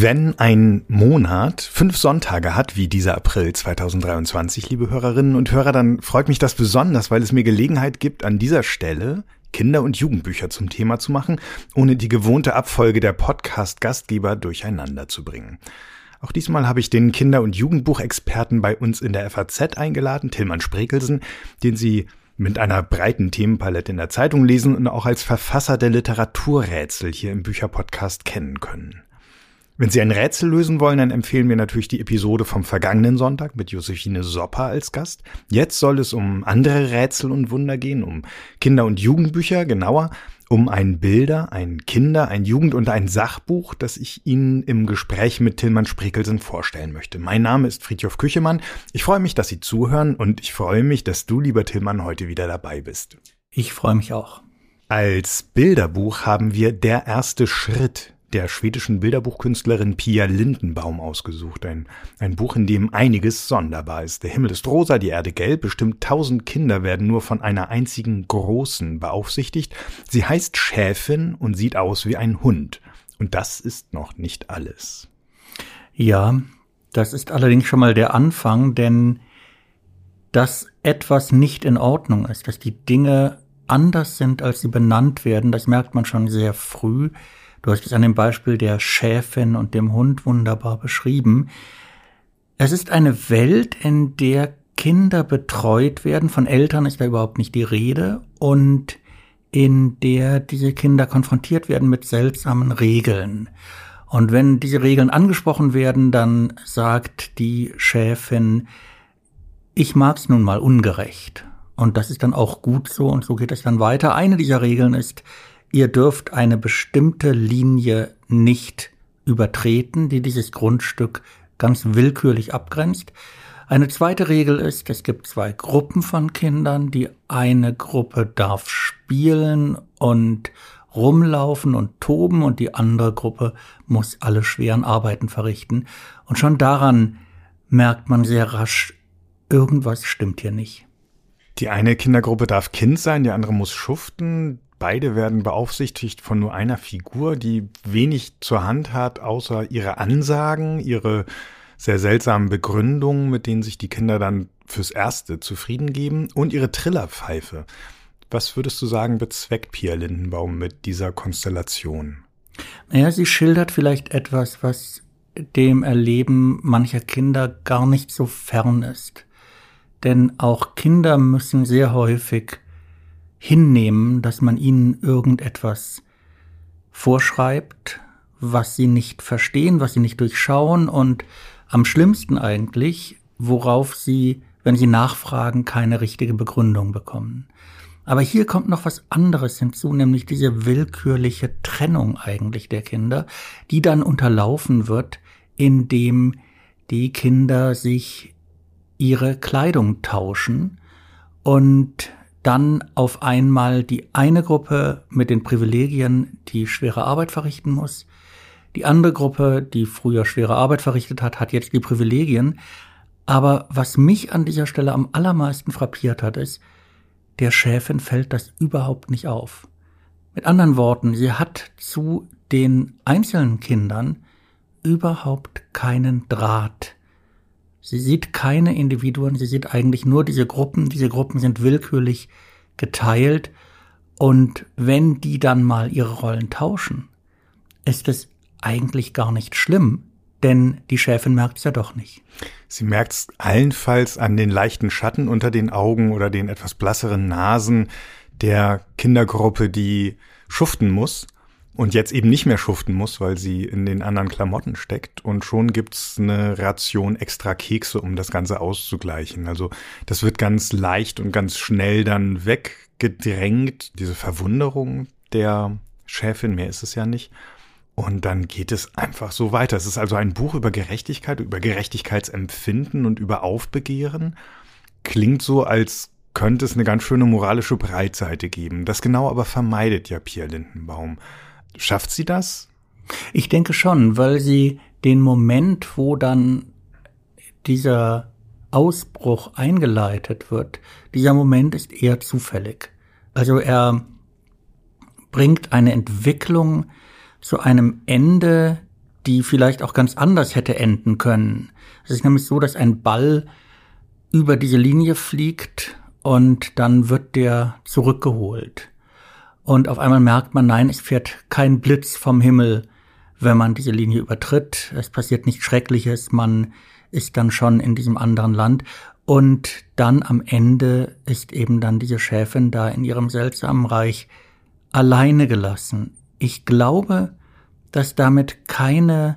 Wenn ein Monat fünf Sonntage hat, wie dieser April 2023, liebe Hörerinnen und Hörer, dann freut mich das besonders, weil es mir Gelegenheit gibt, an dieser Stelle Kinder- und Jugendbücher zum Thema zu machen, ohne die gewohnte Abfolge der Podcast-Gastgeber durcheinander zu bringen. Auch diesmal habe ich den Kinder- und Jugendbuchexperten bei uns in der FAZ eingeladen, Tillmann Sprekelsen, den Sie mit einer breiten Themenpalette in der Zeitung lesen und auch als Verfasser der Literaturrätsel hier im Bücherpodcast kennen können. Wenn Sie ein Rätsel lösen wollen, dann empfehlen wir natürlich die Episode vom vergangenen Sonntag mit Josephine Sopper als Gast. Jetzt soll es um andere Rätsel und Wunder gehen, um Kinder- und Jugendbücher, genauer um ein Bilder, ein Kinder-, ein Jugend- und ein Sachbuch, das ich Ihnen im Gespräch mit Tillmann Sprekelsen vorstellen möchte. Mein Name ist Friedhof Küchemann. Ich freue mich, dass Sie zuhören und ich freue mich, dass du, lieber Tillmann, heute wieder dabei bist. Ich freue mich auch. Als Bilderbuch haben wir Der erste Schritt der schwedischen Bilderbuchkünstlerin Pia Lindenbaum ausgesucht. Ein, ein Buch, in dem einiges sonderbar ist. Der Himmel ist rosa, die Erde gelb, bestimmt tausend Kinder werden nur von einer einzigen Großen beaufsichtigt. Sie heißt Schäfin und sieht aus wie ein Hund. Und das ist noch nicht alles. Ja, das ist allerdings schon mal der Anfang, denn dass etwas nicht in Ordnung ist, dass die Dinge anders sind, als sie benannt werden, das merkt man schon sehr früh. Du hast es an dem Beispiel der Schäfin und dem Hund wunderbar beschrieben. Es ist eine Welt, in der Kinder betreut werden, von Eltern ist da überhaupt nicht die Rede, und in der diese Kinder konfrontiert werden mit seltsamen Regeln. Und wenn diese Regeln angesprochen werden, dann sagt die Schäfin, ich mag's nun mal ungerecht. Und das ist dann auch gut so und so geht es dann weiter. Eine dieser Regeln ist, ihr dürft eine bestimmte Linie nicht übertreten, die dieses Grundstück ganz willkürlich abgrenzt. Eine zweite Regel ist, es gibt zwei Gruppen von Kindern. Die eine Gruppe darf spielen und rumlaufen und toben und die andere Gruppe muss alle schweren Arbeiten verrichten. Und schon daran merkt man sehr rasch, irgendwas stimmt hier nicht. Die eine Kindergruppe darf Kind sein, die andere muss schuften. Beide werden beaufsichtigt von nur einer Figur, die wenig zur Hand hat, außer ihre Ansagen, ihre sehr seltsamen Begründungen, mit denen sich die Kinder dann fürs Erste zufrieden geben und ihre Trillerpfeife. Was würdest du sagen, bezweckt Pia Lindenbaum mit dieser Konstellation? Naja, sie schildert vielleicht etwas, was dem Erleben mancher Kinder gar nicht so fern ist. Denn auch Kinder müssen sehr häufig hinnehmen, dass man ihnen irgendetwas vorschreibt, was sie nicht verstehen, was sie nicht durchschauen und am schlimmsten eigentlich, worauf sie, wenn sie nachfragen, keine richtige Begründung bekommen. Aber hier kommt noch was anderes hinzu, nämlich diese willkürliche Trennung eigentlich der Kinder, die dann unterlaufen wird, indem die Kinder sich ihre Kleidung tauschen und dann auf einmal die eine Gruppe mit den Privilegien, die schwere Arbeit verrichten muss. Die andere Gruppe, die früher schwere Arbeit verrichtet hat, hat jetzt die Privilegien. Aber was mich an dieser Stelle am allermeisten frappiert hat, ist, der Schäfin fällt das überhaupt nicht auf. Mit anderen Worten, sie hat zu den einzelnen Kindern überhaupt keinen Draht. Sie sieht keine Individuen, sie sieht eigentlich nur diese Gruppen. Diese Gruppen sind willkürlich geteilt. Und wenn die dann mal ihre Rollen tauschen, ist es eigentlich gar nicht schlimm, denn die Chefin merkt es ja doch nicht. Sie merkt es allenfalls an den leichten Schatten unter den Augen oder den etwas blasseren Nasen der Kindergruppe, die schuften muss und jetzt eben nicht mehr schuften muss, weil sie in den anderen Klamotten steckt. Und schon gibt's eine Ration extra Kekse, um das Ganze auszugleichen. Also das wird ganz leicht und ganz schnell dann weggedrängt, diese Verwunderung der Chefin, mehr ist es ja nicht. Und dann geht es einfach so weiter. Es ist also ein Buch über Gerechtigkeit, über Gerechtigkeitsempfinden und über Aufbegehren. Klingt so, als könnte es eine ganz schöne moralische Breitseite geben. Das genau aber vermeidet ja Pierre Lindenbaum. Schafft sie das? Ich denke schon, weil sie den Moment, wo dann dieser Ausbruch eingeleitet wird, dieser Moment ist eher zufällig. Also er bringt eine Entwicklung zu einem Ende, die vielleicht auch ganz anders hätte enden können. Es ist nämlich so, dass ein Ball über diese Linie fliegt und dann wird der zurückgeholt. Und auf einmal merkt man, nein, es fährt kein Blitz vom Himmel, wenn man diese Linie übertritt. Es passiert nichts Schreckliches, man ist dann schon in diesem anderen Land. Und dann am Ende ist eben dann diese Chefin da in ihrem seltsamen Reich alleine gelassen. Ich glaube, dass damit keine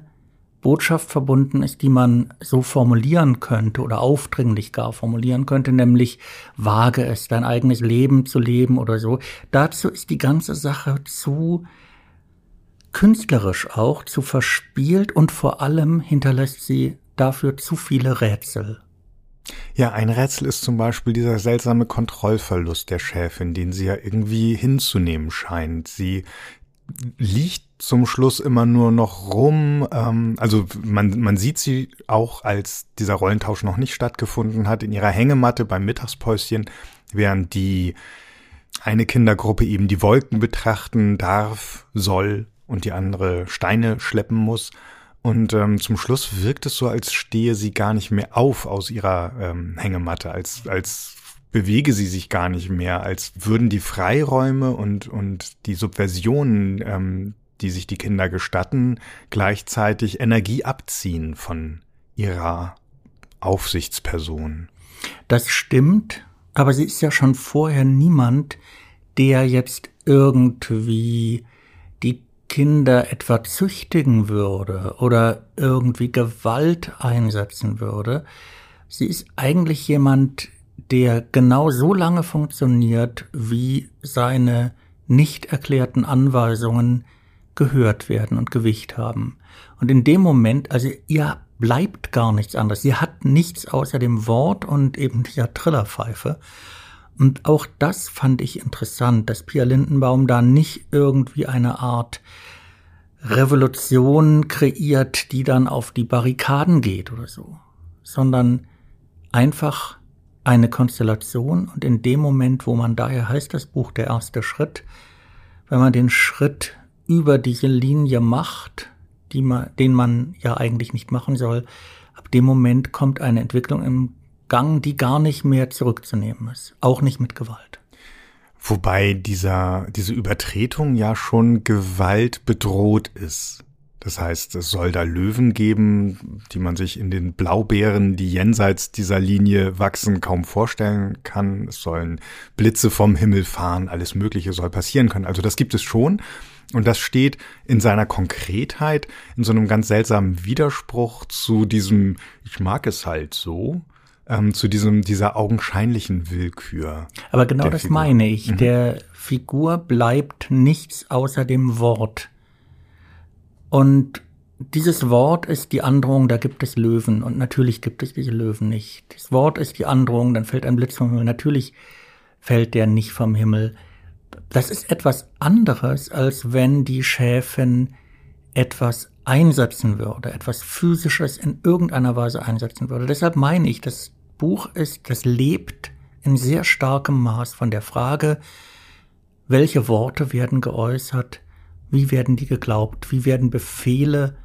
Botschaft verbunden ist, die man so formulieren könnte oder aufdringlich gar formulieren könnte, nämlich wage es, dein eigenes Leben zu leben oder so. Dazu ist die ganze Sache zu künstlerisch auch, zu verspielt und vor allem hinterlässt sie dafür zu viele Rätsel. Ja, ein Rätsel ist zum Beispiel dieser seltsame Kontrollverlust der Chefin, den sie ja irgendwie hinzunehmen scheint. Sie liegt zum Schluss immer nur noch rum. Ähm, also man, man sieht sie auch, als dieser Rollentausch noch nicht stattgefunden hat, in ihrer Hängematte beim Mittagspäuschen, während die eine Kindergruppe eben die Wolken betrachten darf, soll und die andere Steine schleppen muss. Und ähm, zum Schluss wirkt es so, als stehe sie gar nicht mehr auf aus ihrer ähm, Hängematte, als, als bewege sie sich gar nicht mehr, als würden die Freiräume und, und die Subversionen, ähm, die sich die Kinder gestatten, gleichzeitig Energie abziehen von ihrer Aufsichtsperson. Das stimmt, aber sie ist ja schon vorher niemand, der jetzt irgendwie die Kinder etwa züchtigen würde oder irgendwie Gewalt einsetzen würde. Sie ist eigentlich jemand, der genau so lange funktioniert, wie seine nicht erklärten Anweisungen gehört werden und Gewicht haben. Und in dem Moment, also ihr bleibt gar nichts anderes. Sie hat nichts außer dem Wort und eben dieser Trillerpfeife. Und auch das fand ich interessant, dass Pia Lindenbaum da nicht irgendwie eine Art Revolution kreiert, die dann auf die Barrikaden geht oder so, sondern einfach eine Konstellation und in dem Moment, wo man daher heißt das Buch der erste Schritt, wenn man den Schritt über diese Linie macht, die man, den man ja eigentlich nicht machen soll, ab dem Moment kommt eine Entwicklung im Gang, die gar nicht mehr zurückzunehmen ist, auch nicht mit Gewalt. Wobei dieser, diese Übertretung ja schon Gewalt bedroht ist. Das heißt, es soll da Löwen geben, die man sich in den Blaubeeren, die jenseits dieser Linie wachsen, kaum vorstellen kann. Es sollen Blitze vom Himmel fahren, alles Mögliche soll passieren können. Also das gibt es schon. Und das steht in seiner Konkretheit in so einem ganz seltsamen Widerspruch zu diesem, ich mag es halt so, ähm, zu diesem, dieser augenscheinlichen Willkür. Aber genau das Figur. meine ich. Mhm. Der Figur bleibt nichts außer dem Wort. Und dieses Wort ist die Androhung, da gibt es Löwen. Und natürlich gibt es diese Löwen nicht. Das Wort ist die Androhung, dann fällt ein Blitz vom Himmel. Natürlich fällt der nicht vom Himmel. Das ist etwas anderes, als wenn die Schäfin etwas einsetzen würde, etwas Physisches in irgendeiner Weise einsetzen würde. Deshalb meine ich, das Buch ist, das lebt in sehr starkem Maß von der Frage, welche Worte werden geäußert, wie werden die geglaubt? Wie werden Befehle,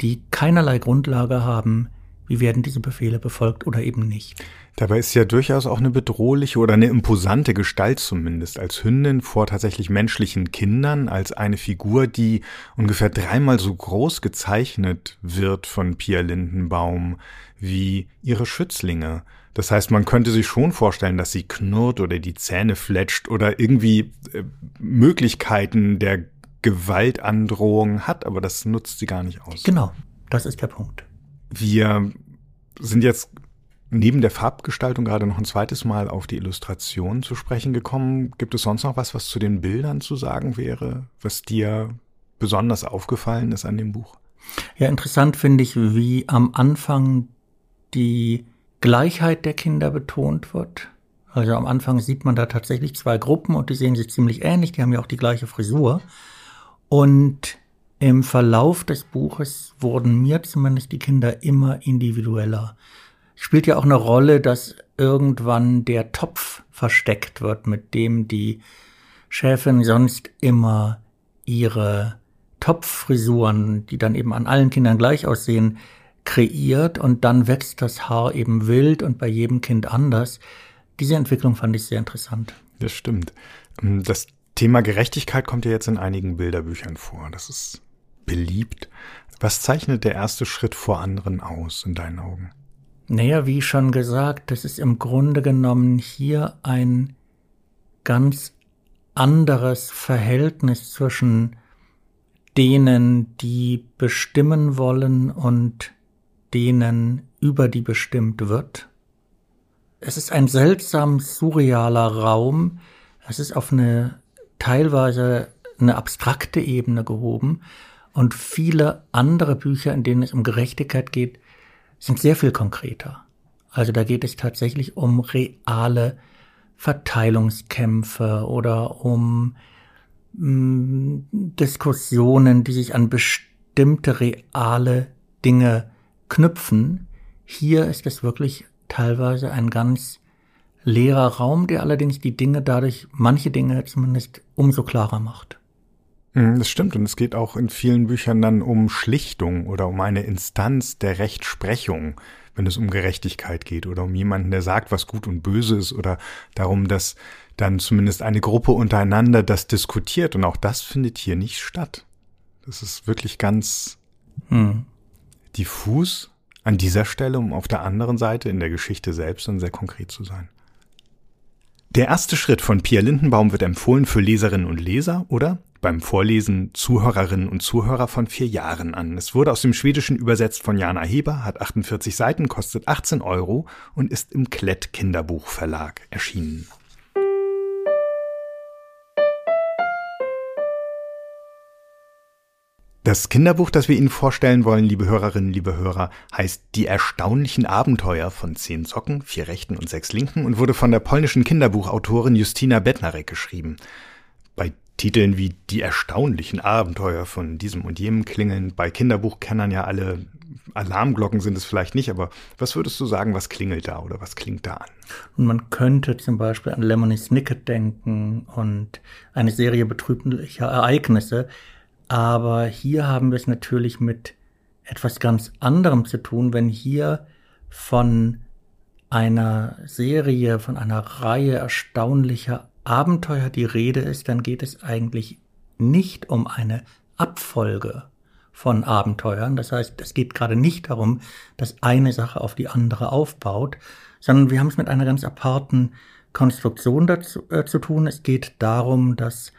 die keinerlei Grundlage haben, wie werden diese Befehle befolgt oder eben nicht? Dabei ist ja durchaus auch eine bedrohliche oder eine imposante Gestalt zumindest als Hündin vor tatsächlich menschlichen Kindern, als eine Figur, die ungefähr dreimal so groß gezeichnet wird von Pia Lindenbaum wie ihre Schützlinge. Das heißt, man könnte sich schon vorstellen, dass sie knurrt oder die Zähne fletscht oder irgendwie äh, Möglichkeiten der Gewaltandrohung hat, aber das nutzt sie gar nicht aus. Genau, das ist der Punkt. Wir sind jetzt neben der Farbgestaltung gerade noch ein zweites Mal auf die Illustration zu sprechen gekommen. Gibt es sonst noch was, was zu den Bildern zu sagen wäre, was dir besonders aufgefallen ist an dem Buch? Ja, interessant finde ich, wie am Anfang die Gleichheit der Kinder betont wird. Also am Anfang sieht man da tatsächlich zwei Gruppen und die sehen sich ziemlich ähnlich, die haben ja auch die gleiche Frisur. Und im Verlauf des Buches wurden mir zumindest die Kinder immer individueller. Spielt ja auch eine Rolle, dass irgendwann der Topf versteckt wird, mit dem die Chefin sonst immer ihre Topffrisuren, die dann eben an allen Kindern gleich aussehen, kreiert und dann wächst das Haar eben wild und bei jedem Kind anders. Diese Entwicklung fand ich sehr interessant. Das stimmt. Das Thema Gerechtigkeit kommt ja jetzt in einigen Bilderbüchern vor. Das ist beliebt. Was zeichnet der erste Schritt vor anderen aus in deinen Augen? Naja, wie schon gesagt, das ist im Grunde genommen hier ein ganz anderes Verhältnis zwischen denen, die bestimmen wollen und denen, über die bestimmt wird. Es ist ein seltsam surrealer Raum. Es ist auf eine teilweise eine abstrakte Ebene gehoben und viele andere Bücher, in denen es um Gerechtigkeit geht, sind sehr viel konkreter. Also da geht es tatsächlich um reale Verteilungskämpfe oder um mm, Diskussionen, die sich an bestimmte reale Dinge knüpfen. Hier ist es wirklich teilweise ein ganz leerer Raum, der allerdings die Dinge dadurch, manche Dinge zumindest, umso klarer macht. Mhm, das stimmt. Und es geht auch in vielen Büchern dann um Schlichtung oder um eine Instanz der Rechtsprechung, wenn es um Gerechtigkeit geht oder um jemanden, der sagt, was gut und böse ist oder darum, dass dann zumindest eine Gruppe untereinander das diskutiert. Und auch das findet hier nicht statt. Das ist wirklich ganz hm. diffus an dieser Stelle, um auf der anderen Seite in der Geschichte selbst dann sehr konkret zu sein. Der erste Schritt von Pia Lindenbaum wird empfohlen für Leserinnen und Leser oder beim Vorlesen Zuhörerinnen und Zuhörer von vier Jahren an. Es wurde aus dem Schwedischen übersetzt von Jana Heber, hat 48 Seiten, kostet 18 Euro und ist im Klett Kinderbuchverlag erschienen. Das Kinderbuch, das wir Ihnen vorstellen wollen, liebe Hörerinnen, liebe Hörer, heißt Die erstaunlichen Abenteuer von zehn Socken, vier rechten und sechs linken und wurde von der polnischen Kinderbuchautorin Justina Bednarek geschrieben. Bei Titeln wie Die erstaunlichen Abenteuer von diesem und jenem klingeln bei Kinderbuchkennern ja alle Alarmglocken sind es vielleicht nicht, aber was würdest du sagen, was klingelt da oder was klingt da an? Und man könnte zum Beispiel an Lemony Snicket denken und eine Serie betrüblicher Ereignisse, aber hier haben wir es natürlich mit etwas ganz anderem zu tun, wenn hier von einer Serie, von einer Reihe erstaunlicher Abenteuer die Rede ist, dann geht es eigentlich nicht um eine Abfolge von Abenteuern. Das heißt, es geht gerade nicht darum, dass eine Sache auf die andere aufbaut, sondern wir haben es mit einer ganz aparten Konstruktion dazu, äh, zu tun. Es geht darum, dass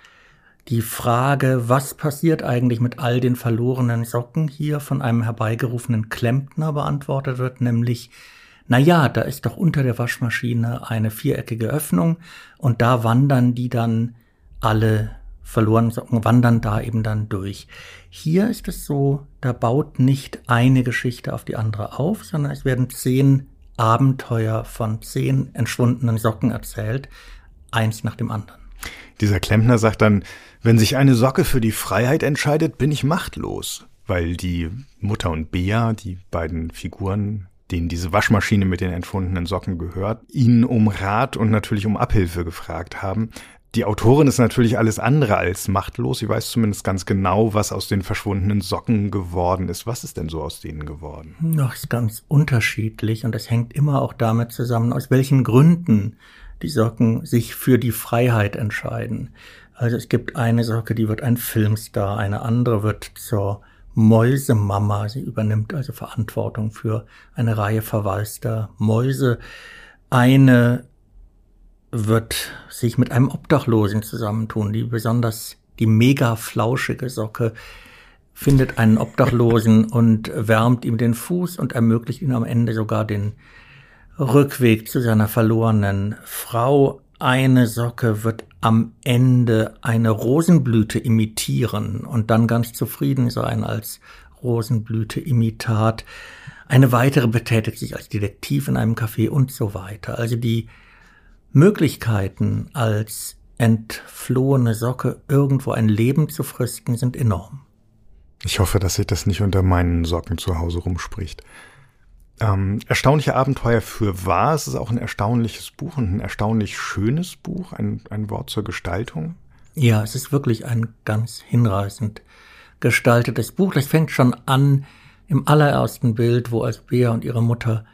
die Frage, was passiert eigentlich mit all den verlorenen Socken hier von einem herbeigerufenen Klempner beantwortet wird, nämlich na ja, da ist doch unter der Waschmaschine eine viereckige Öffnung und da wandern die dann alle verlorenen Socken, wandern da eben dann durch. Hier ist es so, da baut nicht eine Geschichte auf die andere auf, sondern es werden zehn Abenteuer von zehn entschwundenen Socken erzählt, eins nach dem anderen. Dieser Klempner sagt dann, wenn sich eine Socke für die Freiheit entscheidet, bin ich machtlos, weil die Mutter und Bea, die beiden Figuren denen diese Waschmaschine mit den entfundenen Socken gehört, ihn um Rat und natürlich um Abhilfe gefragt haben. Die Autorin ist natürlich alles andere als machtlos. Sie weiß zumindest ganz genau, was aus den verschwundenen Socken geworden ist. Was ist denn so aus denen geworden? Das ist ganz unterschiedlich und es hängt immer auch damit zusammen, aus welchen Gründen die Socken sich für die Freiheit entscheiden. Also es gibt eine Socke, die wird ein Filmstar, eine andere wird zur Mäusemama. Sie übernimmt also Verantwortung für eine Reihe verwaister Mäuse. Eine wird sich mit einem Obdachlosen zusammentun, die besonders die mega flauschige Socke findet einen Obdachlosen und wärmt ihm den Fuß und ermöglicht ihm am Ende sogar den Rückweg zu seiner verlorenen Frau. Eine Socke wird am Ende eine Rosenblüte imitieren und dann ganz zufrieden sein als Rosenblüte-Imitat. Eine weitere betätigt sich als Detektiv in einem Café und so weiter. Also die Möglichkeiten als entflohene Socke irgendwo ein Leben zu fristen sind enorm. Ich hoffe, dass sich das nicht unter meinen Socken zu Hause rumspricht. Ähm, erstaunliche Abenteuer für wahr. Es ist auch ein erstaunliches Buch und ein erstaunlich schönes Buch, ein, ein Wort zur Gestaltung. Ja, es ist wirklich ein ganz hinreißend gestaltetes Buch. Das fängt schon an im allerersten Bild, wo als Bea und ihre Mutter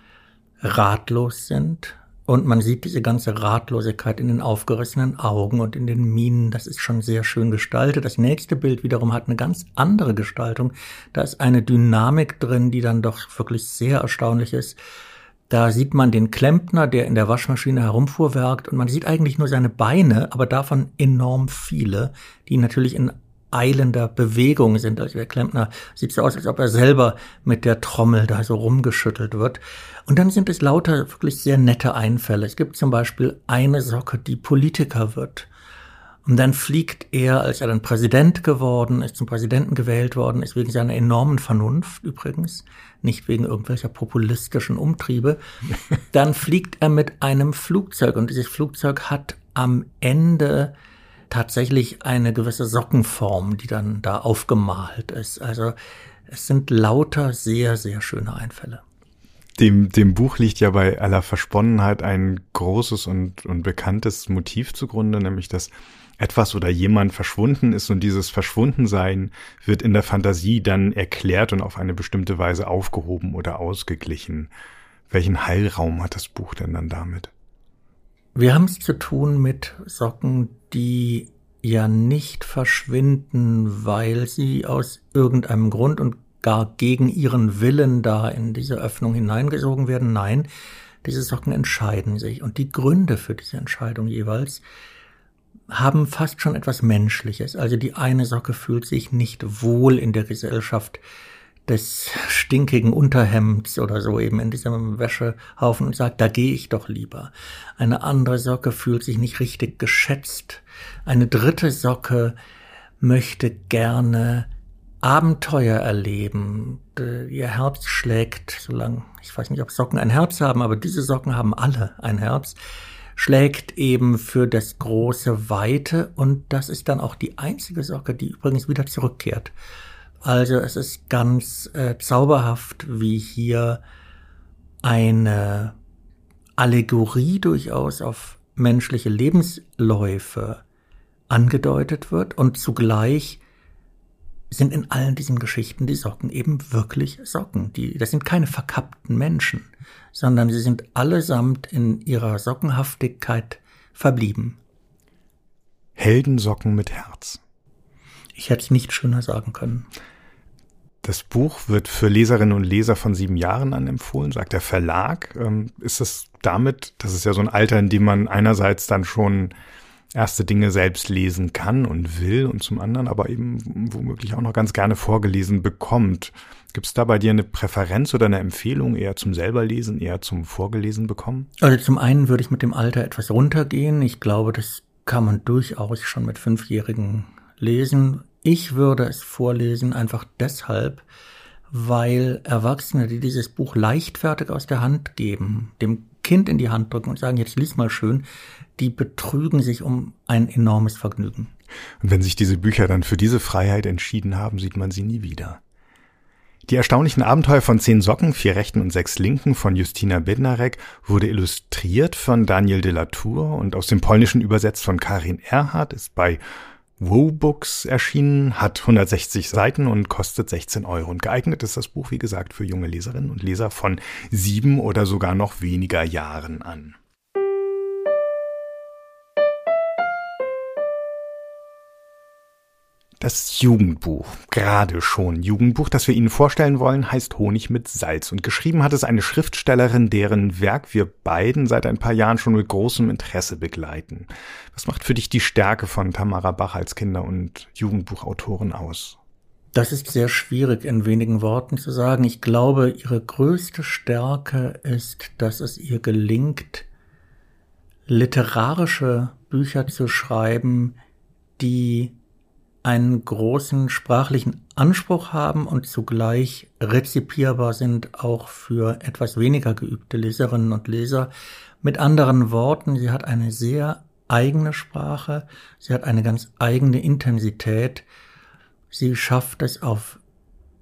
ratlos sind. Und man sieht diese ganze Ratlosigkeit in den aufgerissenen Augen und in den Minen. Das ist schon sehr schön gestaltet. Das nächste Bild wiederum hat eine ganz andere Gestaltung. Da ist eine Dynamik drin, die dann doch wirklich sehr erstaunlich ist. Da sieht man den Klempner, der in der Waschmaschine herumfuhrwerkt und man sieht eigentlich nur seine Beine, aber davon enorm viele, die natürlich in eilender Bewegung sind. Also der Klempner sieht so aus, als ob er selber mit der Trommel da so rumgeschüttelt wird. Und dann sind es lauter wirklich sehr nette Einfälle. Es gibt zum Beispiel eine Socke, die Politiker wird. Und dann fliegt er, als er dann Präsident geworden ist, zum Präsidenten gewählt worden ist, wegen seiner enormen Vernunft übrigens, nicht wegen irgendwelcher populistischen Umtriebe, dann fliegt er mit einem Flugzeug und dieses Flugzeug hat am Ende tatsächlich eine gewisse Sockenform, die dann da aufgemalt ist. Also es sind lauter sehr, sehr schöne Einfälle. Dem, dem Buch liegt ja bei aller Versponnenheit ein großes und, und bekanntes Motiv zugrunde, nämlich dass etwas oder jemand verschwunden ist und dieses Verschwundensein wird in der Fantasie dann erklärt und auf eine bestimmte Weise aufgehoben oder ausgeglichen. Welchen Heilraum hat das Buch denn dann damit? Wir haben es zu tun mit Socken, die ja nicht verschwinden, weil sie aus irgendeinem Grund und gar gegen ihren Willen da in diese Öffnung hineingesogen werden. Nein, diese Socken entscheiden sich. Und die Gründe für diese Entscheidung jeweils haben fast schon etwas Menschliches. Also die eine Socke fühlt sich nicht wohl in der Gesellschaft des stinkigen Unterhemds oder so eben in diesem Wäschehaufen und sagt, da gehe ich doch lieber. Eine andere Socke fühlt sich nicht richtig geschätzt. Eine dritte Socke möchte gerne Abenteuer erleben. Ihr Herz schlägt, solange, ich weiß nicht, ob Socken ein Herz haben, aber diese Socken haben alle ein Herz schlägt eben für das große Weite und das ist dann auch die einzige Socke, die übrigens wieder zurückkehrt. Also es ist ganz äh, zauberhaft, wie hier eine Allegorie durchaus auf menschliche Lebensläufe angedeutet wird und zugleich sind in allen diesen Geschichten die Socken eben wirklich Socken. Die, das sind keine verkappten Menschen, sondern sie sind allesamt in ihrer Sockenhaftigkeit verblieben. Heldensocken mit Herz. Ich hätte es nicht schöner sagen können. Das Buch wird für Leserinnen und Leser von sieben Jahren an empfohlen, sagt der Verlag. Ähm, ist es damit, das ist ja so ein Alter, in dem man einerseits dann schon erste Dinge selbst lesen kann und will und zum anderen aber eben womöglich auch noch ganz gerne vorgelesen bekommt. Gibt es da bei dir eine Präferenz oder eine Empfehlung eher zum selberlesen, eher zum Vorgelesen bekommen? Also zum einen würde ich mit dem Alter etwas runtergehen. Ich glaube, das kann man durchaus schon mit Fünfjährigen lesen. Ich würde es vorlesen einfach deshalb, weil Erwachsene, die dieses Buch leichtfertig aus der Hand geben, dem Kind in die Hand drücken und sagen, jetzt lies mal schön, die betrügen sich um ein enormes Vergnügen. Und wenn sich diese Bücher dann für diese Freiheit entschieden haben, sieht man sie nie wieder. Die erstaunlichen Abenteuer von zehn Socken, vier rechten und sechs linken von Justina Bednarek wurde illustriert von Daniel de la Tour und aus dem Polnischen übersetzt von Karin Erhardt, ist bei Wobooks erschienen, hat 160 Seiten und kostet 16 Euro. Und geeignet ist das Buch, wie gesagt, für junge Leserinnen und Leser von sieben oder sogar noch weniger Jahren an. Das Jugendbuch, gerade schon Jugendbuch, das wir Ihnen vorstellen wollen, heißt Honig mit Salz und geschrieben hat es eine Schriftstellerin, deren Werk wir beiden seit ein paar Jahren schon mit großem Interesse begleiten. Was macht für dich die Stärke von Tamara Bach als Kinder- und Jugendbuchautorin aus? Das ist sehr schwierig in wenigen Worten zu sagen. Ich glaube, ihre größte Stärke ist, dass es ihr gelingt, literarische Bücher zu schreiben, die einen großen sprachlichen Anspruch haben und zugleich rezipierbar sind auch für etwas weniger geübte Leserinnen und Leser. Mit anderen Worten, sie hat eine sehr eigene Sprache, sie hat eine ganz eigene Intensität, sie schafft es auf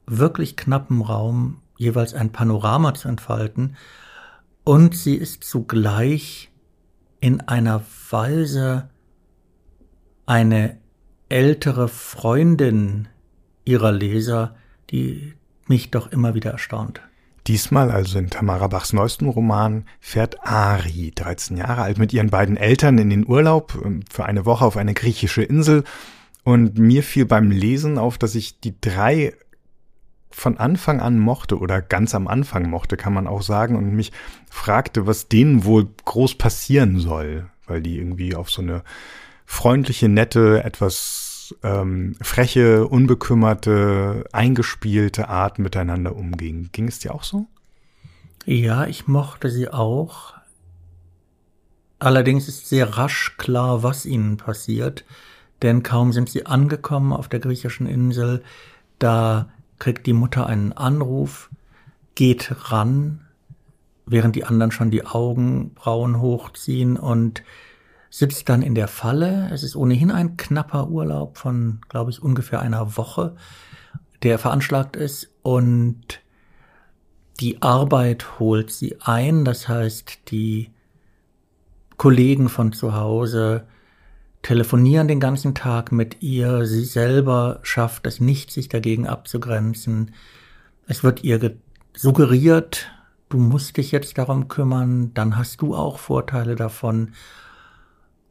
wirklich knappem Raum jeweils ein Panorama zu entfalten und sie ist zugleich in einer Weise eine ältere Freundin ihrer Leser, die mich doch immer wieder erstaunt. Diesmal, also in Tamara Bachs neuestem Roman, fährt Ari, 13 Jahre alt, mit ihren beiden Eltern in den Urlaub ähm, für eine Woche auf eine griechische Insel. Und mir fiel beim Lesen auf, dass ich die drei von Anfang an mochte oder ganz am Anfang mochte, kann man auch sagen, und mich fragte, was denen wohl groß passieren soll, weil die irgendwie auf so eine freundliche, nette, etwas ähm, freche, unbekümmerte, eingespielte Art miteinander umgingen. Ging es dir auch so? Ja, ich mochte sie auch. Allerdings ist sehr rasch klar, was ihnen passiert, denn kaum sind sie angekommen auf der griechischen Insel, da kriegt die Mutter einen Anruf, geht ran, während die anderen schon die Augenbrauen hochziehen und sitzt dann in der Falle. Es ist ohnehin ein knapper Urlaub von, glaube ich, ungefähr einer Woche, der veranschlagt ist und die Arbeit holt sie ein. Das heißt, die Kollegen von zu Hause telefonieren den ganzen Tag mit ihr. Sie selber schafft es nicht, sich dagegen abzugrenzen. Es wird ihr suggeriert, du musst dich jetzt darum kümmern, dann hast du auch Vorteile davon.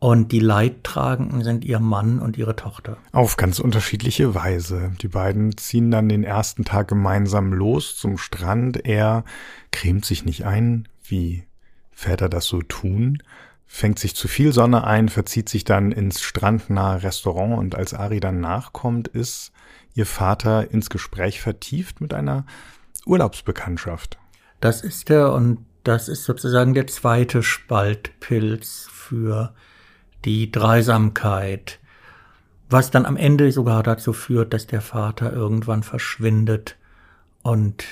Und die Leidtragenden sind ihr Mann und ihre Tochter. Auf ganz unterschiedliche Weise. Die beiden ziehen dann den ersten Tag gemeinsam los zum Strand. Er cremt sich nicht ein, wie Väter das so tun, fängt sich zu viel Sonne ein, verzieht sich dann ins strandnahe Restaurant und als Ari dann nachkommt, ist ihr Vater ins Gespräch vertieft mit einer Urlaubsbekanntschaft. Das ist er und das ist sozusagen der zweite Spaltpilz für die Dreisamkeit, was dann am Ende sogar dazu führt, dass der Vater irgendwann verschwindet und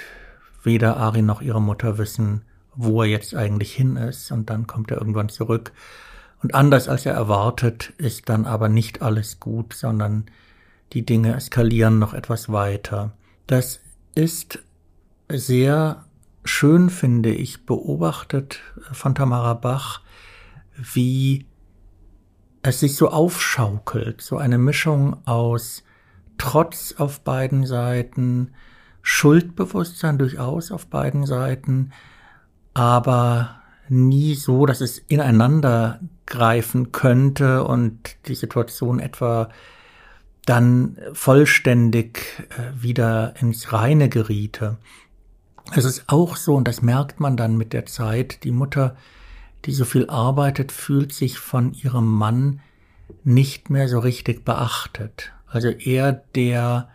weder Ari noch ihre Mutter wissen, wo er jetzt eigentlich hin ist, und dann kommt er irgendwann zurück. Und anders als er erwartet, ist dann aber nicht alles gut, sondern die Dinge eskalieren noch etwas weiter. Das ist sehr schön, finde ich, beobachtet von Tamara Bach, wie es sich so aufschaukelt, so eine Mischung aus Trotz auf beiden Seiten, Schuldbewusstsein durchaus auf beiden Seiten, aber nie so, dass es ineinander greifen könnte und die Situation etwa dann vollständig äh, wieder ins Reine geriete. Es ist auch so, und das merkt man dann mit der Zeit, die Mutter, die so viel arbeitet, fühlt sich von ihrem Mann nicht mehr so richtig beachtet. Also er, der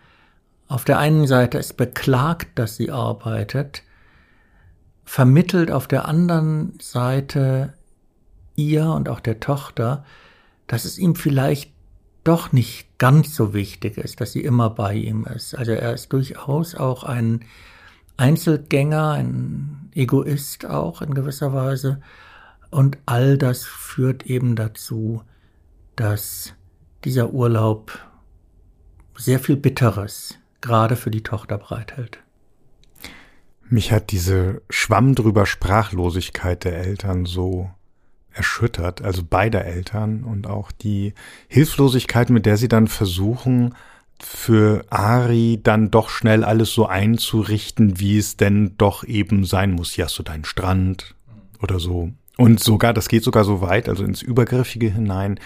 auf der einen Seite es beklagt, dass sie arbeitet, vermittelt auf der anderen Seite ihr und auch der Tochter, dass es ihm vielleicht doch nicht ganz so wichtig ist, dass sie immer bei ihm ist. Also er ist durchaus auch ein Einzelgänger, ein Egoist auch in gewisser Weise. Und all das führt eben dazu, dass dieser Urlaub sehr viel Bitteres gerade für die Tochter bereithält. Mich hat diese Schwamm drüber Sprachlosigkeit der Eltern so erschüttert, also beider Eltern und auch die Hilflosigkeit, mit der sie dann versuchen, für Ari dann doch schnell alles so einzurichten, wie es denn doch eben sein muss. Hier hast du deinen Strand oder so. Und sogar, das geht sogar so weit, also ins Übergriffige hinein,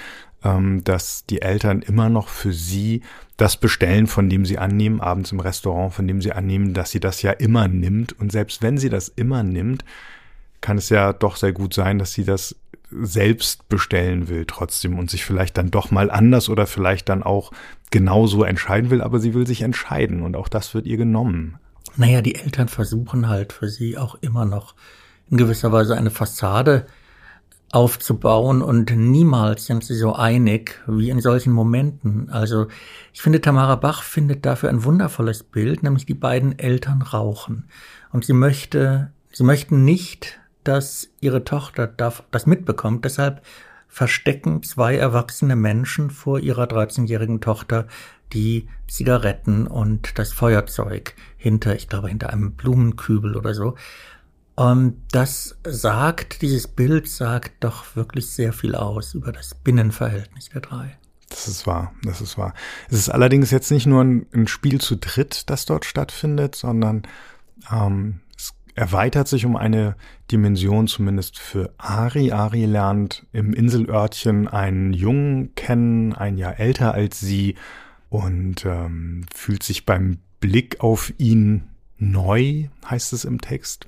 ähm, dass die Eltern immer noch für sie das bestellen, von dem sie annehmen, abends im Restaurant, von dem sie annehmen, dass sie das ja immer nimmt. Und selbst wenn sie das immer nimmt, kann es ja doch sehr gut sein, dass sie das selbst bestellen will trotzdem und sich vielleicht dann doch mal anders oder vielleicht dann auch genauso entscheiden will, aber sie will sich entscheiden und auch das wird ihr genommen. Naja, die Eltern versuchen halt für sie auch immer noch in gewisser Weise eine Fassade aufzubauen und niemals sind sie so einig wie in solchen Momenten. Also ich finde, Tamara Bach findet dafür ein wundervolles Bild, nämlich die beiden Eltern rauchen. Und sie möchte, sie möchten nicht, dass ihre Tochter das mitbekommt. Deshalb verstecken zwei erwachsene Menschen vor ihrer 13-jährigen Tochter die Zigaretten und das Feuerzeug hinter, ich glaube, hinter einem Blumenkübel oder so. Und das sagt, dieses Bild sagt doch wirklich sehr viel aus über das Binnenverhältnis der drei. Das ist wahr, das ist wahr. Es ist allerdings jetzt nicht nur ein, ein Spiel zu dritt, das dort stattfindet, sondern ähm, es erweitert sich um eine Dimension, zumindest für Ari. Ari lernt im Inselörtchen einen Jungen kennen, ein Jahr älter als sie und ähm, fühlt sich beim Blick auf ihn neu, heißt es im Text.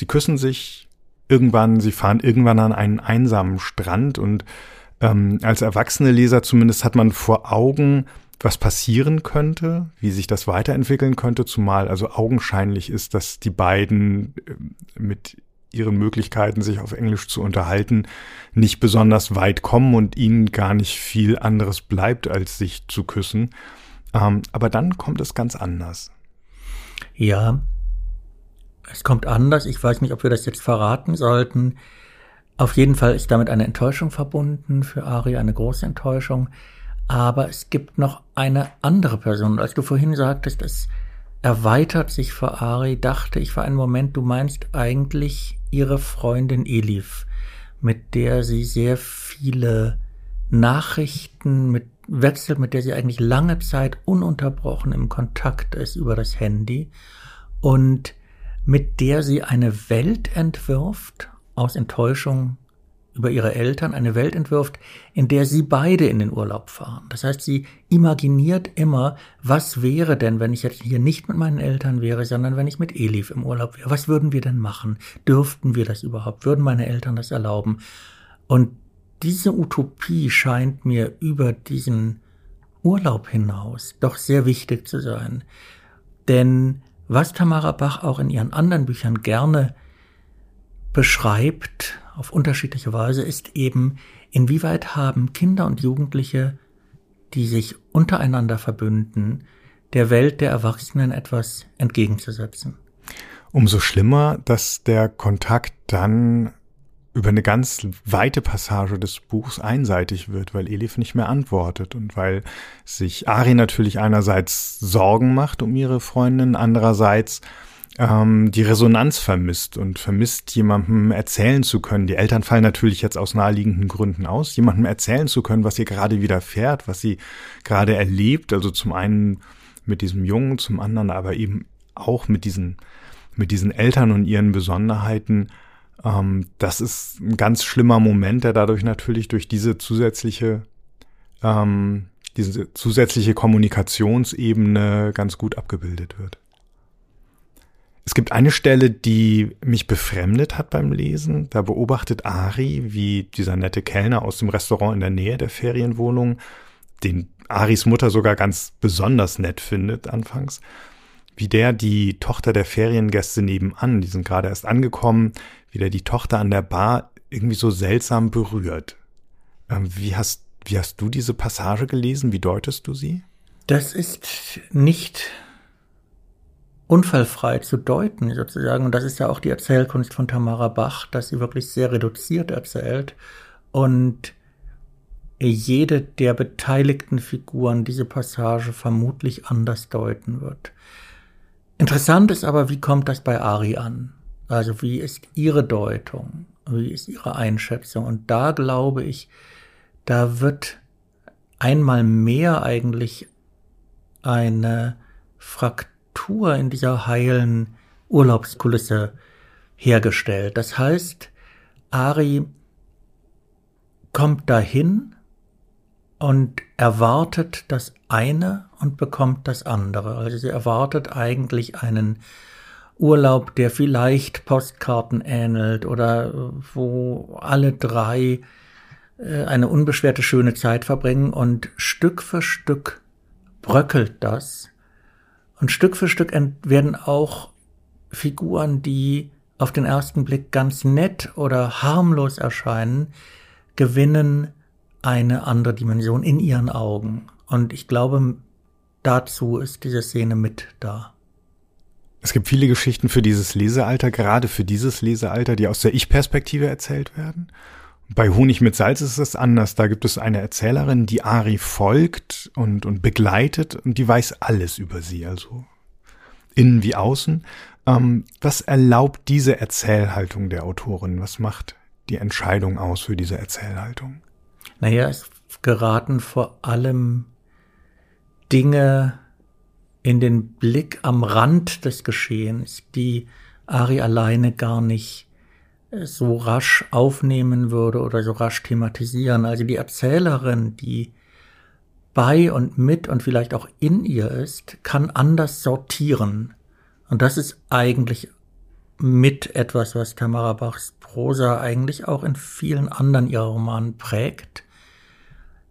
Sie küssen sich irgendwann, sie fahren irgendwann an einen einsamen Strand und ähm, als erwachsene Leser zumindest hat man vor Augen, was passieren könnte, wie sich das weiterentwickeln könnte, zumal also augenscheinlich ist, dass die beiden äh, mit ihren Möglichkeiten, sich auf Englisch zu unterhalten, nicht besonders weit kommen und ihnen gar nicht viel anderes bleibt, als sich zu küssen. Ähm, aber dann kommt es ganz anders. Ja, es kommt anders. Ich weiß nicht, ob wir das jetzt verraten sollten. Auf jeden Fall ist damit eine Enttäuschung verbunden, für Ari eine große Enttäuschung. Aber es gibt noch eine andere Person. Als du vorhin sagtest, es erweitert sich für Ari, dachte ich für einen Moment, du meinst eigentlich ihre Freundin Elif, mit der sie sehr viele Nachrichten mit wechselt, mit der sie eigentlich lange Zeit ununterbrochen im Kontakt ist über das Handy und mit der sie eine Welt entwirft aus Enttäuschung über ihre Eltern, eine Welt entwirft, in der sie beide in den Urlaub fahren. Das heißt, sie imaginiert immer, was wäre denn, wenn ich jetzt hier nicht mit meinen Eltern wäre, sondern wenn ich mit Elif im Urlaub wäre. Was würden wir denn machen? Dürften wir das überhaupt? Würden meine Eltern das erlauben? Und diese Utopie scheint mir über diesen Urlaub hinaus doch sehr wichtig zu sein. Denn was Tamara Bach auch in ihren anderen Büchern gerne beschreibt, auf unterschiedliche Weise, ist eben, inwieweit haben Kinder und Jugendliche, die sich untereinander verbünden, der Welt der Erwachsenen etwas entgegenzusetzen. Umso schlimmer, dass der Kontakt dann über eine ganz weite Passage des Buchs einseitig wird, weil Elif nicht mehr antwortet und weil sich Ari natürlich einerseits Sorgen macht um ihre Freundin, andererseits ähm, die Resonanz vermisst und vermisst, jemandem erzählen zu können. Die Eltern fallen natürlich jetzt aus naheliegenden Gründen aus, jemandem erzählen zu können, was ihr gerade widerfährt, was sie gerade erlebt. Also zum einen mit diesem Jungen, zum anderen aber eben auch mit diesen, mit diesen Eltern und ihren Besonderheiten das ist ein ganz schlimmer Moment, der dadurch natürlich durch diese zusätzliche, ähm, diese zusätzliche Kommunikationsebene ganz gut abgebildet wird. Es gibt eine Stelle, die mich befremdet hat beim Lesen. Da beobachtet Ari, wie dieser nette Kellner aus dem Restaurant in der Nähe der Ferienwohnung, den Aris Mutter sogar ganz besonders nett findet anfangs, wie der die Tochter der Feriengäste nebenan, die sind gerade erst angekommen, wie der die Tochter an der Bar irgendwie so seltsam berührt. Ähm, wie hast, wie hast du diese Passage gelesen? Wie deutest du sie? Das ist nicht unfallfrei zu deuten, sozusagen. Und das ist ja auch die Erzählkunst von Tamara Bach, dass sie wirklich sehr reduziert erzählt und jede der beteiligten Figuren diese Passage vermutlich anders deuten wird. Interessant ist aber, wie kommt das bei Ari an? Also wie ist Ihre Deutung? Wie ist Ihre Einschätzung? Und da glaube ich, da wird einmal mehr eigentlich eine Fraktur in dieser heilen Urlaubskulisse hergestellt. Das heißt, Ari kommt dahin und erwartet das eine und bekommt das andere. Also sie erwartet eigentlich einen Urlaub, der vielleicht Postkarten ähnelt oder äh, wo alle drei äh, eine unbeschwerte schöne Zeit verbringen und Stück für Stück bröckelt das und Stück für Stück werden auch Figuren, die auf den ersten Blick ganz nett oder harmlos erscheinen, gewinnen eine andere Dimension in ihren Augen. Und ich glaube, dazu ist diese Szene mit da. Es gibt viele Geschichten für dieses Lesealter, gerade für dieses Lesealter, die aus der Ich-Perspektive erzählt werden. Bei Honig mit Salz ist es anders. Da gibt es eine Erzählerin, die Ari folgt und, und begleitet und die weiß alles über sie, also innen wie außen. Ähm, was erlaubt diese Erzählhaltung der Autorin? Was macht die Entscheidung aus für diese Erzählhaltung? Naja, es geraten vor allem Dinge in den Blick am Rand des Geschehens, die Ari alleine gar nicht äh, so rasch aufnehmen würde oder so rasch thematisieren. Also die Erzählerin, die bei und mit und vielleicht auch in ihr ist, kann anders sortieren. Und das ist eigentlich mit etwas, was Tamara Bachs Prosa eigentlich auch in vielen anderen ihrer Romanen prägt.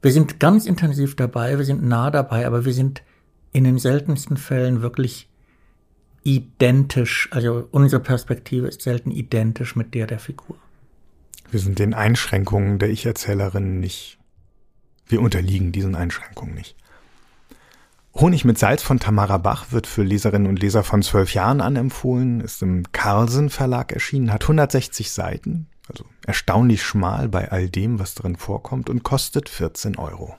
Wir sind ganz intensiv dabei, wir sind nah dabei, aber wir sind in den seltensten Fällen wirklich identisch, also unsere Perspektive ist selten identisch mit der der Figur. Wir sind den Einschränkungen der Ich-Erzählerin nicht. Wir unterliegen diesen Einschränkungen nicht. Honig mit Salz von Tamara Bach wird für Leserinnen und Leser von zwölf Jahren anempfohlen, ist im Carlsen Verlag erschienen, hat 160 Seiten, also erstaunlich schmal bei all dem, was drin vorkommt und kostet 14 Euro.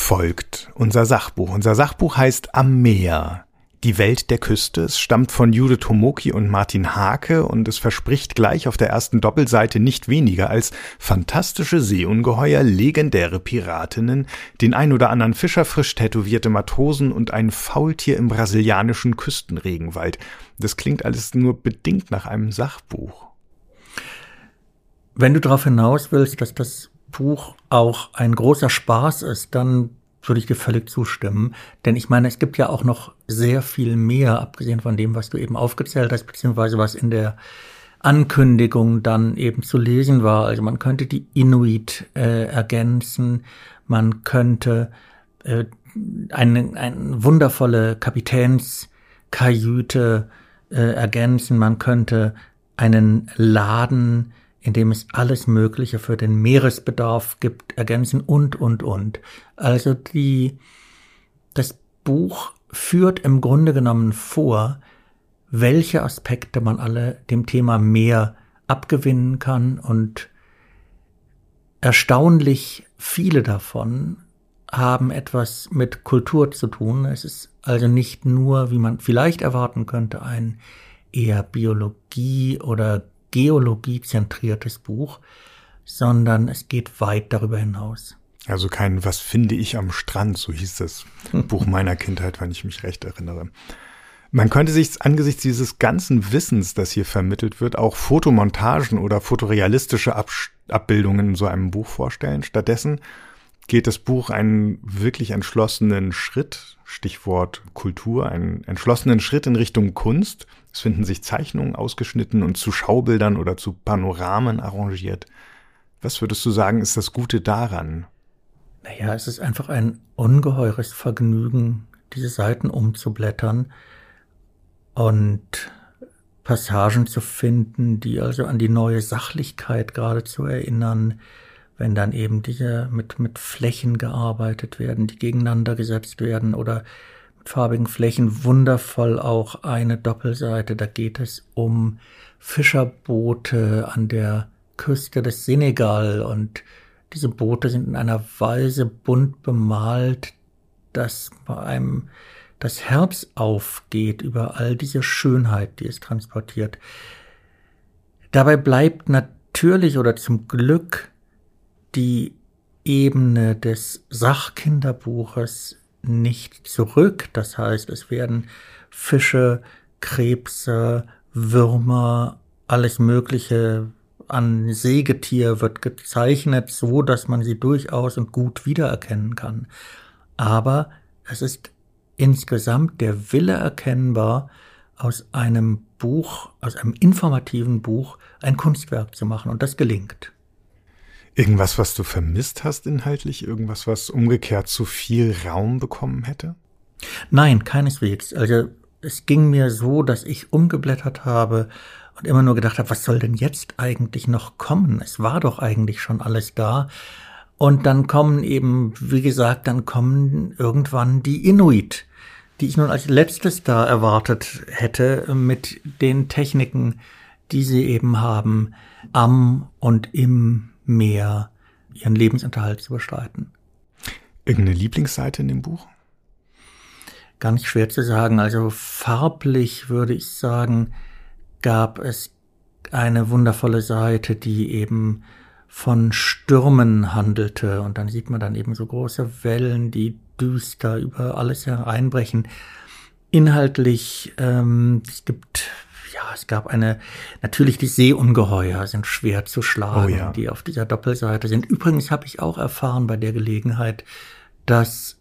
Folgt unser Sachbuch. Unser Sachbuch heißt Am Meer. Die Welt der Küste. Es stammt von Judith Tomoki und Martin Hake und es verspricht gleich auf der ersten Doppelseite nicht weniger als fantastische Seeungeheuer, legendäre Piratinnen, den ein oder anderen Fischer frisch tätowierte Matrosen und ein Faultier im brasilianischen Küstenregenwald. Das klingt alles nur bedingt nach einem Sachbuch. Wenn du darauf hinaus willst, dass das Buch auch ein großer Spaß ist, dann würde ich dir völlig zustimmen. Denn ich meine, es gibt ja auch noch sehr viel mehr, abgesehen von dem, was du eben aufgezählt hast, beziehungsweise was in der Ankündigung dann eben zu lesen war. Also man könnte die Inuit äh, ergänzen, man könnte äh, eine, eine wundervolle Kapitänskajüte äh, ergänzen, man könnte einen Laden in dem es alles Mögliche für den Meeresbedarf gibt, ergänzen und, und, und. Also die, das Buch führt im Grunde genommen vor, welche Aspekte man alle dem Thema Meer abgewinnen kann und erstaunlich viele davon haben etwas mit Kultur zu tun. Es ist also nicht nur, wie man vielleicht erwarten könnte, ein eher Biologie oder geologiezentriertes Buch, sondern es geht weit darüber hinaus. Also kein Was finde ich am Strand, so hieß das Buch meiner Kindheit, wenn ich mich recht erinnere. Man könnte sich angesichts dieses ganzen Wissens, das hier vermittelt wird, auch Fotomontagen oder fotorealistische Ab Abbildungen in so einem Buch vorstellen. Stattdessen geht das Buch einen wirklich entschlossenen Schritt, Stichwort Kultur, einen entschlossenen Schritt in Richtung Kunst. Es finden sich Zeichnungen ausgeschnitten und zu Schaubildern oder zu Panoramen arrangiert. Was würdest du sagen, ist das Gute daran? Naja, es ist einfach ein ungeheures Vergnügen, diese Seiten umzublättern und Passagen zu finden, die also an die neue Sachlichkeit geradezu erinnern, wenn dann eben diese mit, mit Flächen gearbeitet werden, die gegeneinander gesetzt werden oder farbigen Flächen wundervoll auch eine Doppelseite. Da geht es um Fischerboote an der Küste des Senegal und diese Boote sind in einer Weise bunt bemalt, dass bei einem das Herz aufgeht über all diese Schönheit, die es transportiert. Dabei bleibt natürlich oder zum Glück die Ebene des Sachkinderbuches nicht zurück. Das heißt, es werden Fische, Krebse, Würmer, alles Mögliche an Sägetier wird gezeichnet, so dass man sie durchaus und gut wiedererkennen kann. Aber es ist insgesamt der Wille erkennbar, aus einem Buch, aus einem informativen Buch ein Kunstwerk zu machen. Und das gelingt. Irgendwas, was du vermisst hast inhaltlich? Irgendwas, was umgekehrt zu viel Raum bekommen hätte? Nein, keineswegs. Also es ging mir so, dass ich umgeblättert habe und immer nur gedacht habe, was soll denn jetzt eigentlich noch kommen? Es war doch eigentlich schon alles da. Und dann kommen eben, wie gesagt, dann kommen irgendwann die Inuit, die ich nun als letztes da erwartet hätte mit den Techniken, die sie eben haben, am und im mehr ihren Lebensunterhalt zu bestreiten. Irgendeine Lieblingsseite in dem Buch? Gar nicht schwer zu sagen. Also farblich würde ich sagen, gab es eine wundervolle Seite, die eben von Stürmen handelte. Und dann sieht man dann eben so große Wellen, die düster über alles hereinbrechen. Inhaltlich, ähm, es gibt, ja, es gab eine, natürlich die Seeungeheuer sind schwer zu schlagen, oh ja. die auf dieser Doppelseite sind. Übrigens habe ich auch erfahren bei der Gelegenheit, dass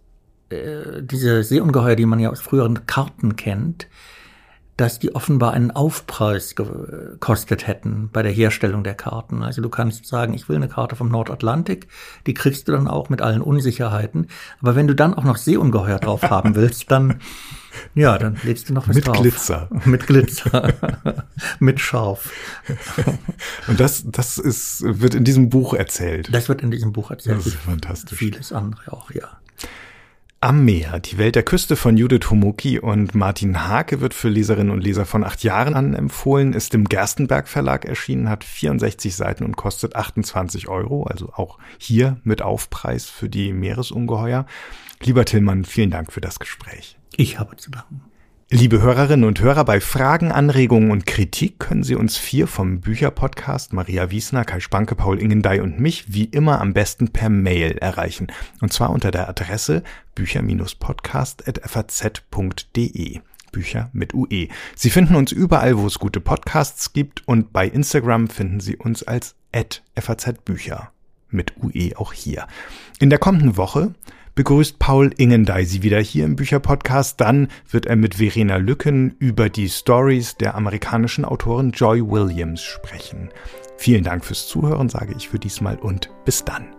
äh, diese Seeungeheuer, die man ja aus früheren Karten kennt, dass die offenbar einen Aufpreis gekostet hätten bei der Herstellung der Karten. Also du kannst sagen, ich will eine Karte vom Nordatlantik, die kriegst du dann auch mit allen Unsicherheiten. Aber wenn du dann auch noch Seeungeheuer drauf haben willst, dann ja, dann lädst du noch was mit drauf. Glitzer. Mit Glitzer. mit Scharf. Und das, das ist, wird in diesem Buch erzählt. Das wird in diesem Buch erzählt. Das ist fantastisch. Vieles andere auch, ja. Am Meer, die Welt der Küste von Judith Homuki und Martin Hake wird für Leserinnen und Leser von acht Jahren an empfohlen, ist im Gerstenberg Verlag erschienen, hat 64 Seiten und kostet 28 Euro, also auch hier mit Aufpreis für die Meeresungeheuer. Lieber Tillmann, vielen Dank für das Gespräch. Ich habe zu danken. Liebe Hörerinnen und Hörer, bei Fragen, Anregungen und Kritik können Sie uns vier vom Bücherpodcast Maria Wiesner, Kai Spanke, Paul Ingendey und mich wie immer am besten per Mail erreichen. Und zwar unter der Adresse bücher-podcast.faz.de. Bücher mit UE. Sie finden uns überall, wo es gute Podcasts gibt und bei Instagram finden Sie uns als @fazbücher mit UE auch hier. In der kommenden Woche begrüßt Paul Ingendey sie wieder hier im Bücherpodcast. Dann wird er mit Verena Lücken über die Stories der amerikanischen Autorin Joy Williams sprechen. Vielen Dank fürs Zuhören, sage ich für diesmal und bis dann.